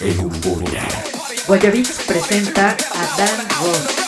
Euforia. Guayabits presenta a Dan Ross.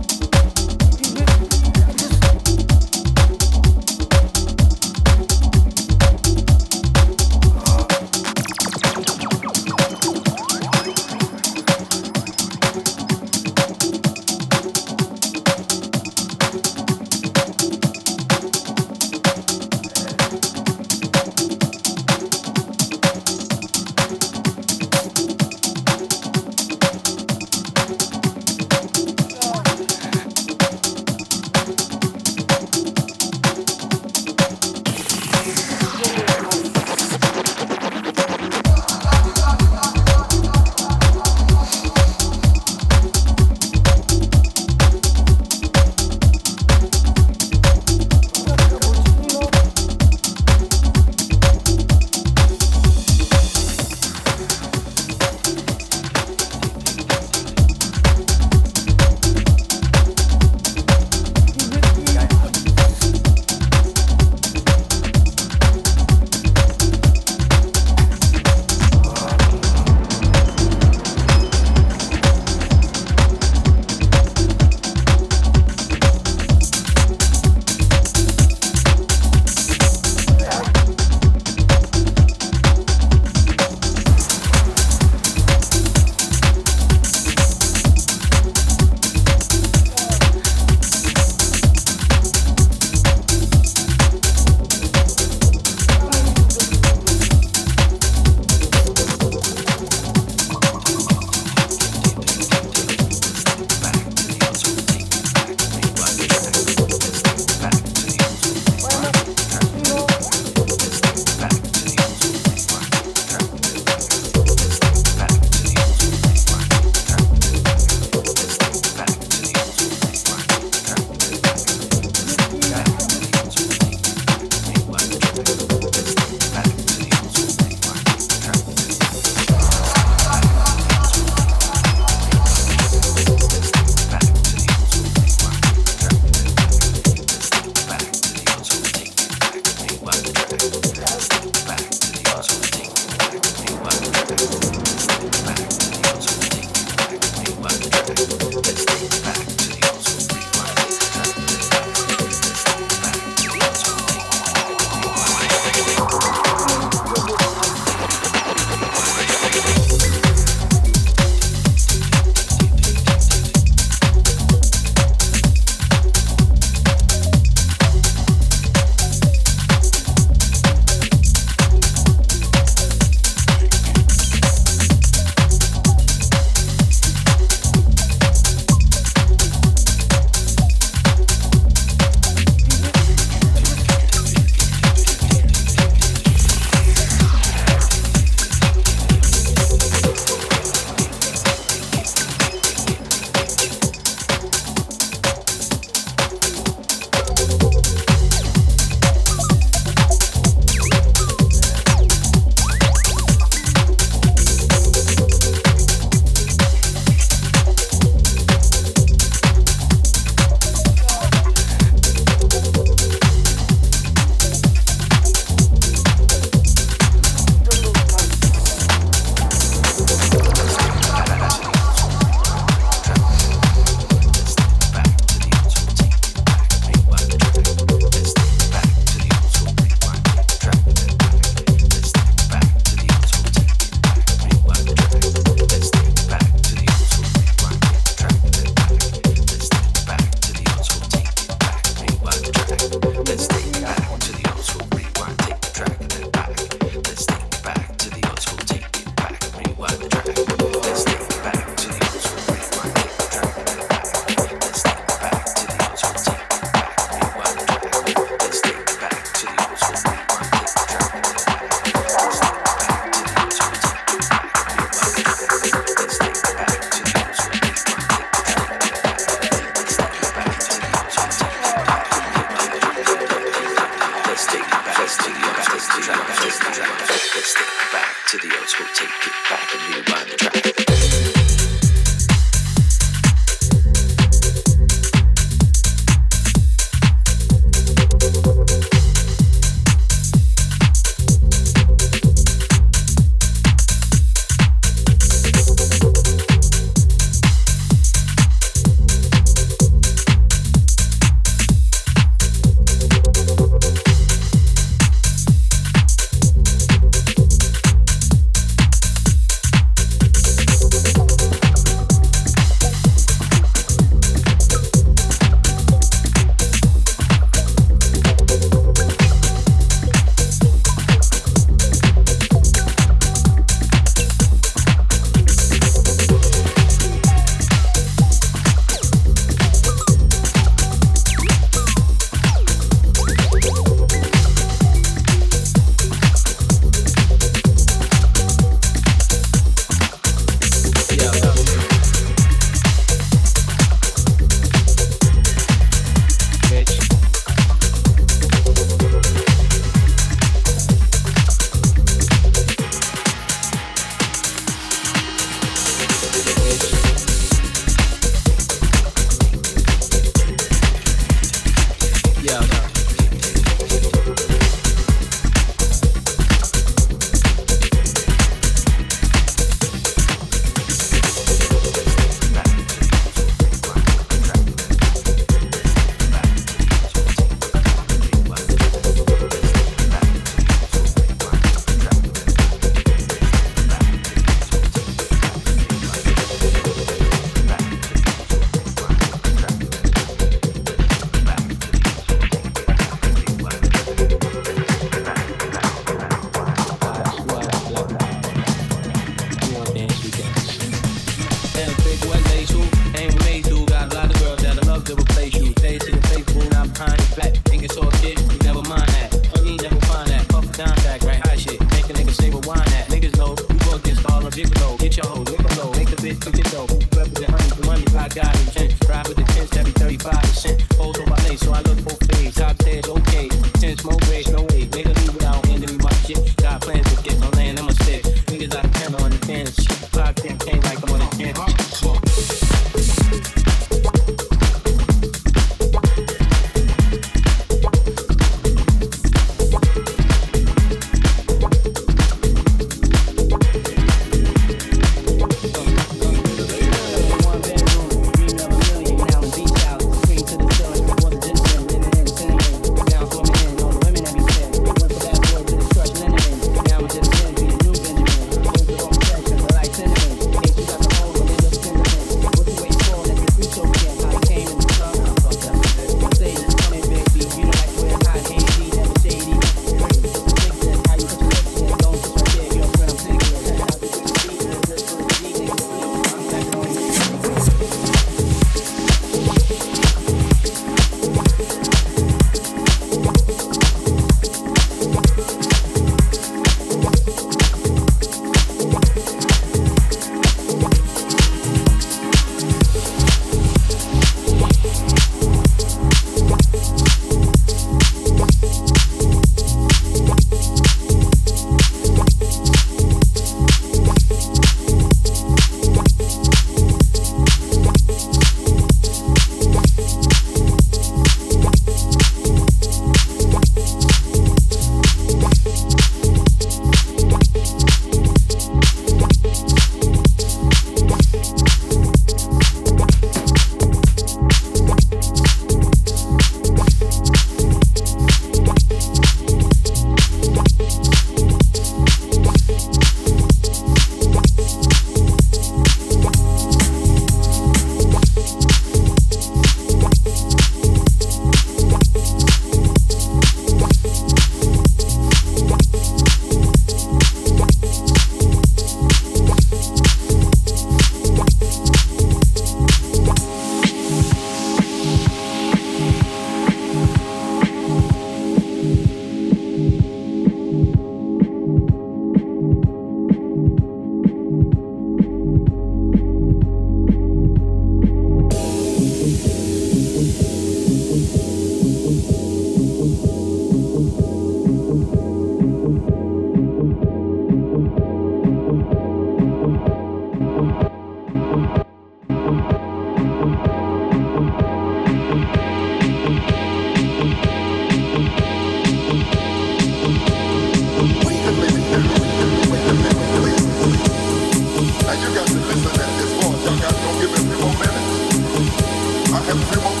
and we will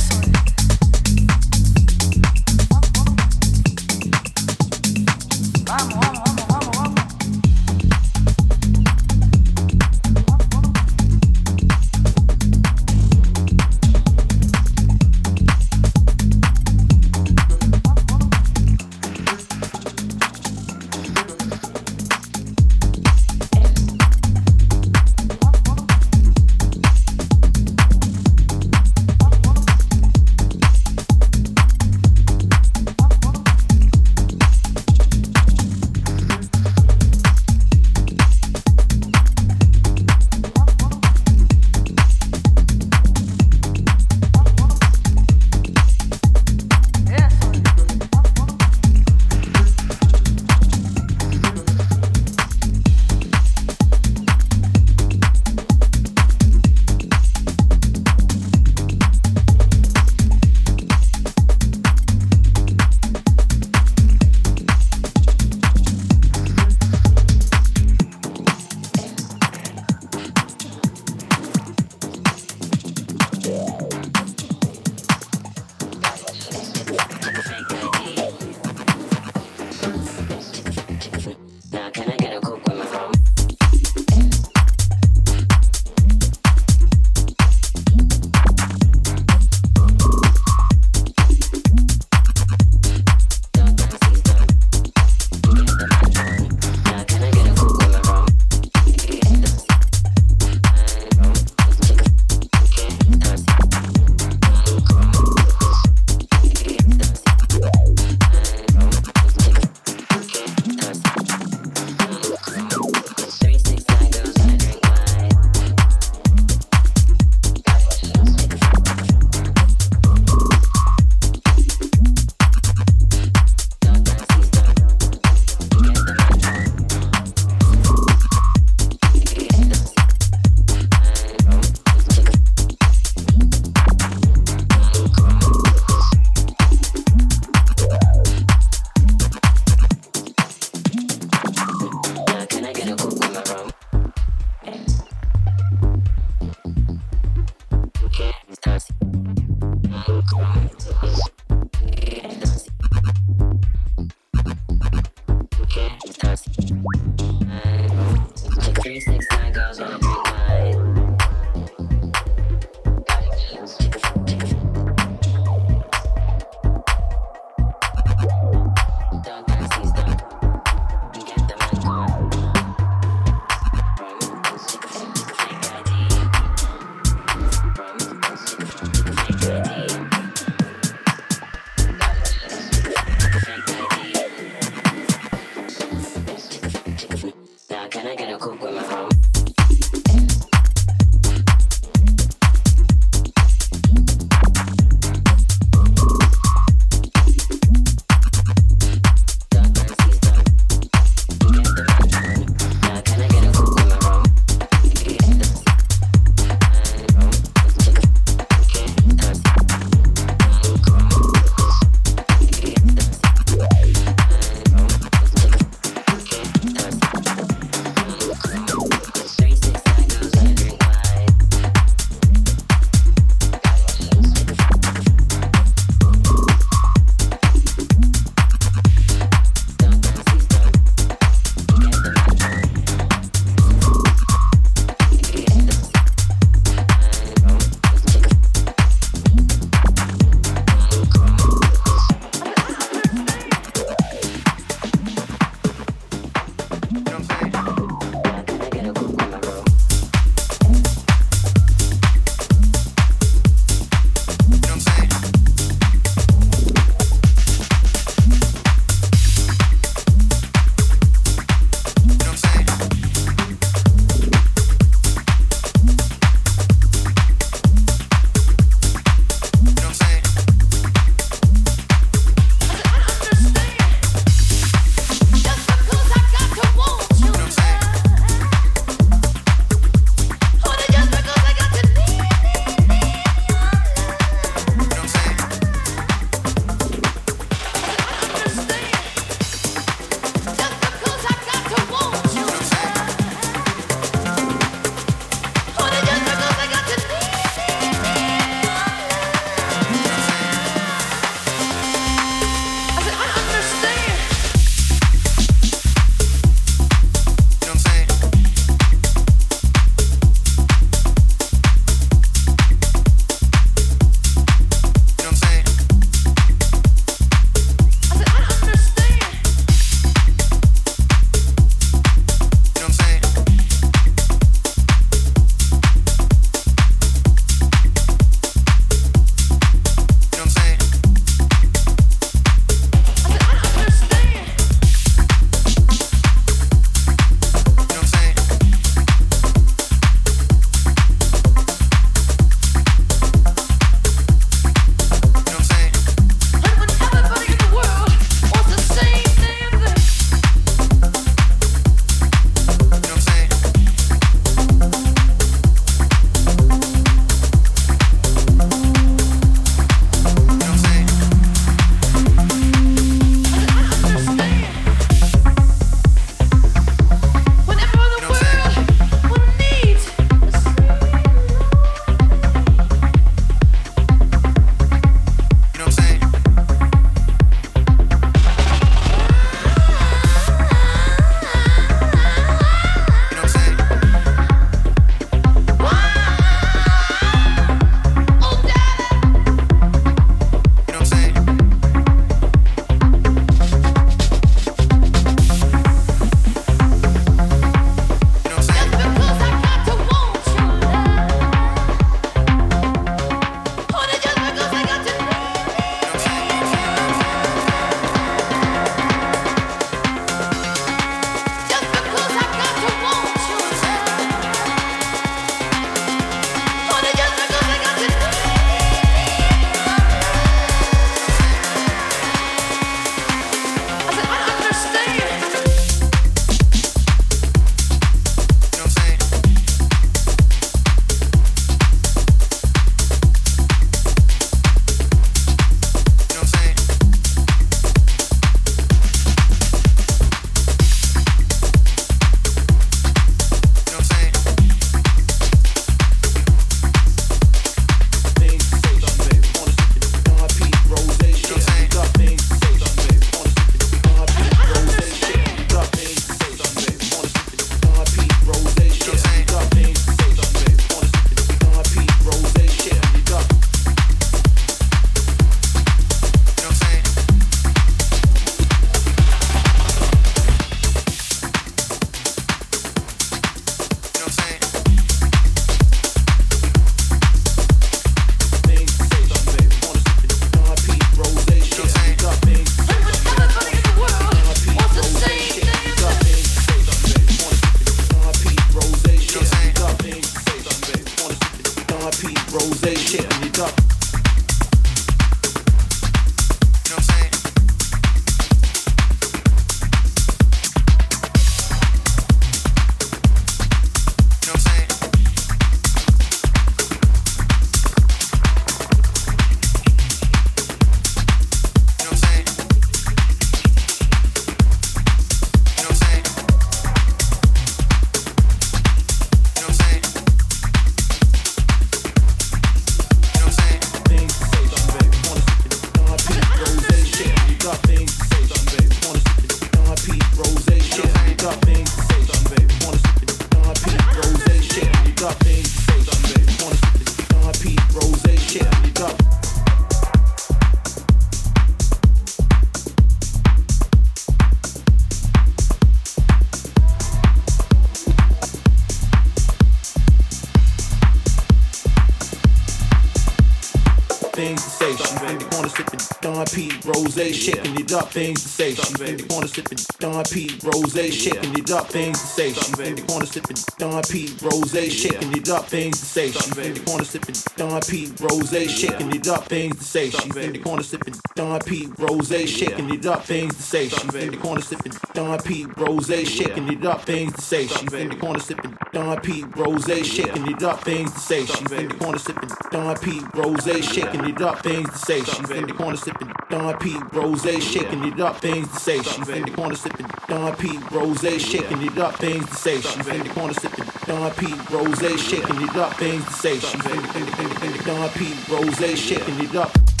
things to say. She's in the corner sipping Don P. Rose, shaking it up, things to say. She's in the corner sipping Don P. Rose, shaking it up, things to say. She's in the corner sipping Don P. Rose, shaking it up, things to say. She's in the corner sipping Don P. Rose, shaking it up, things to say. She's in the corner sipping Don P. Rose, shaking it up, things to say. She's in the corner sipping Don P. Rose, shaking it up, things to say. She's in the corner sipping Don P. Rose, shaking it up, things to say. She's in the corner sipping Don P. Rose, shaking it up, things to say. She's in the corner sipping Don P. Rose, shaking it up, things to say. She's in the corner sipping Don P. Rose, shaking it up, things to say. She's in the, in the Don P. Rose, shaking it up.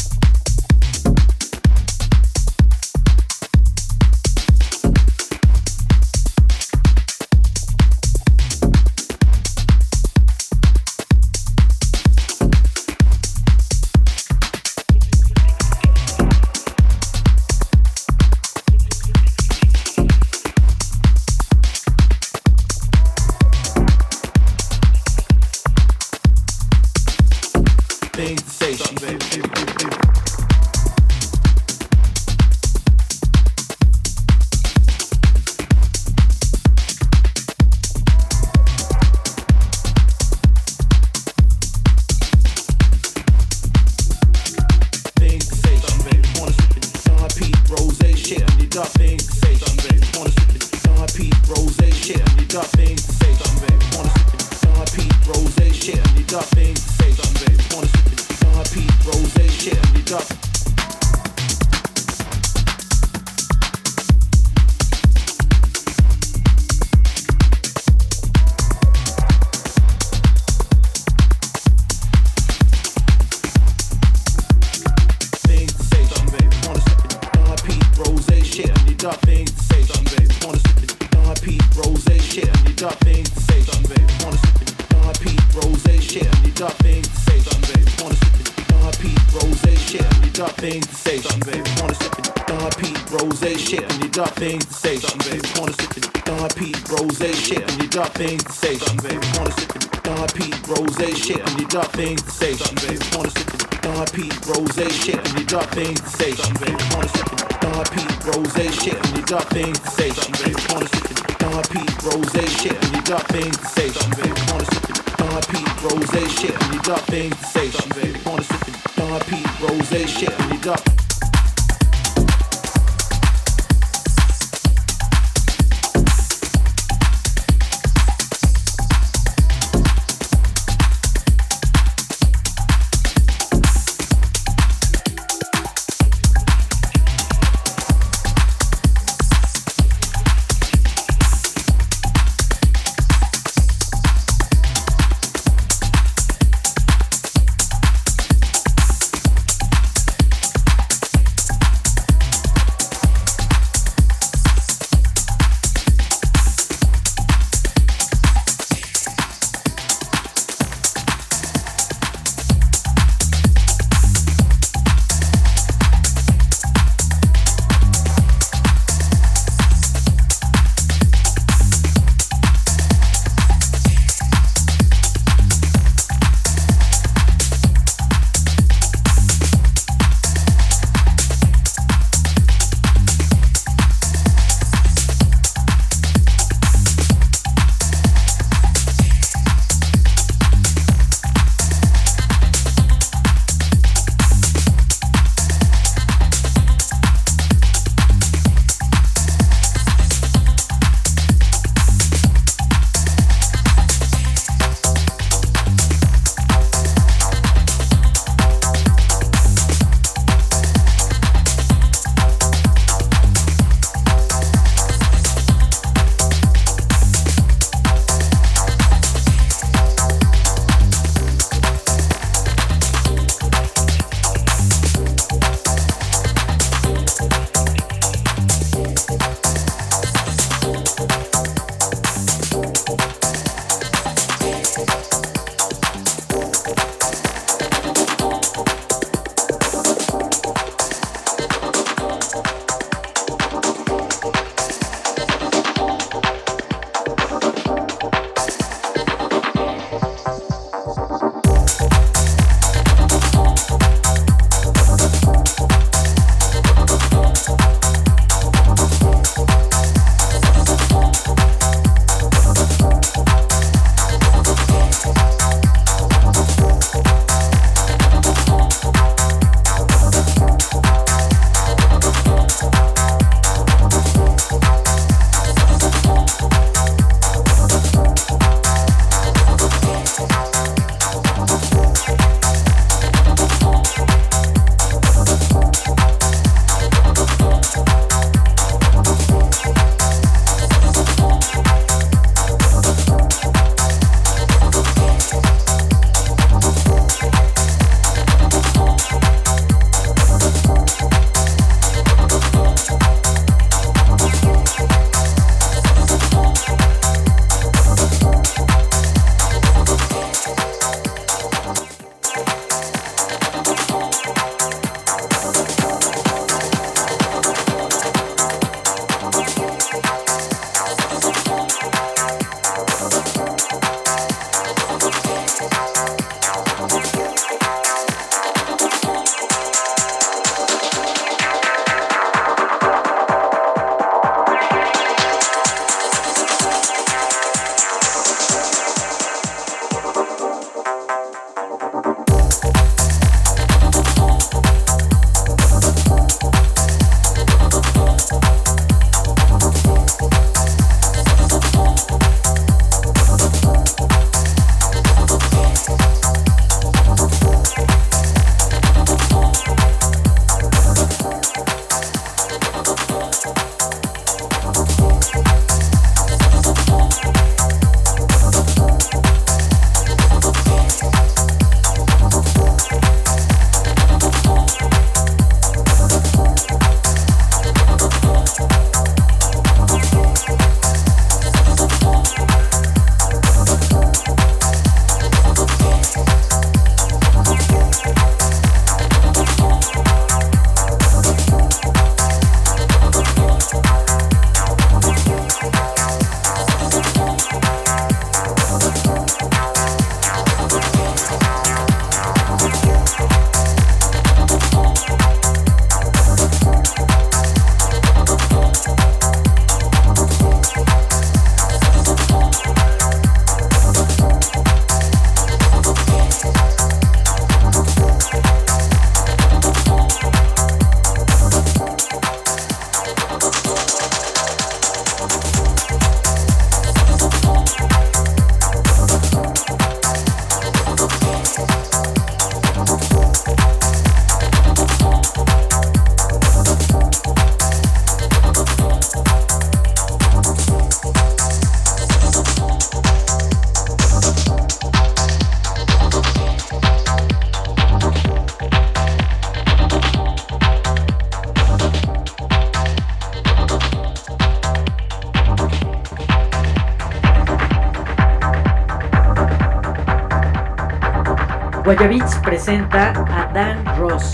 Guayabits presenta a Dan Ross.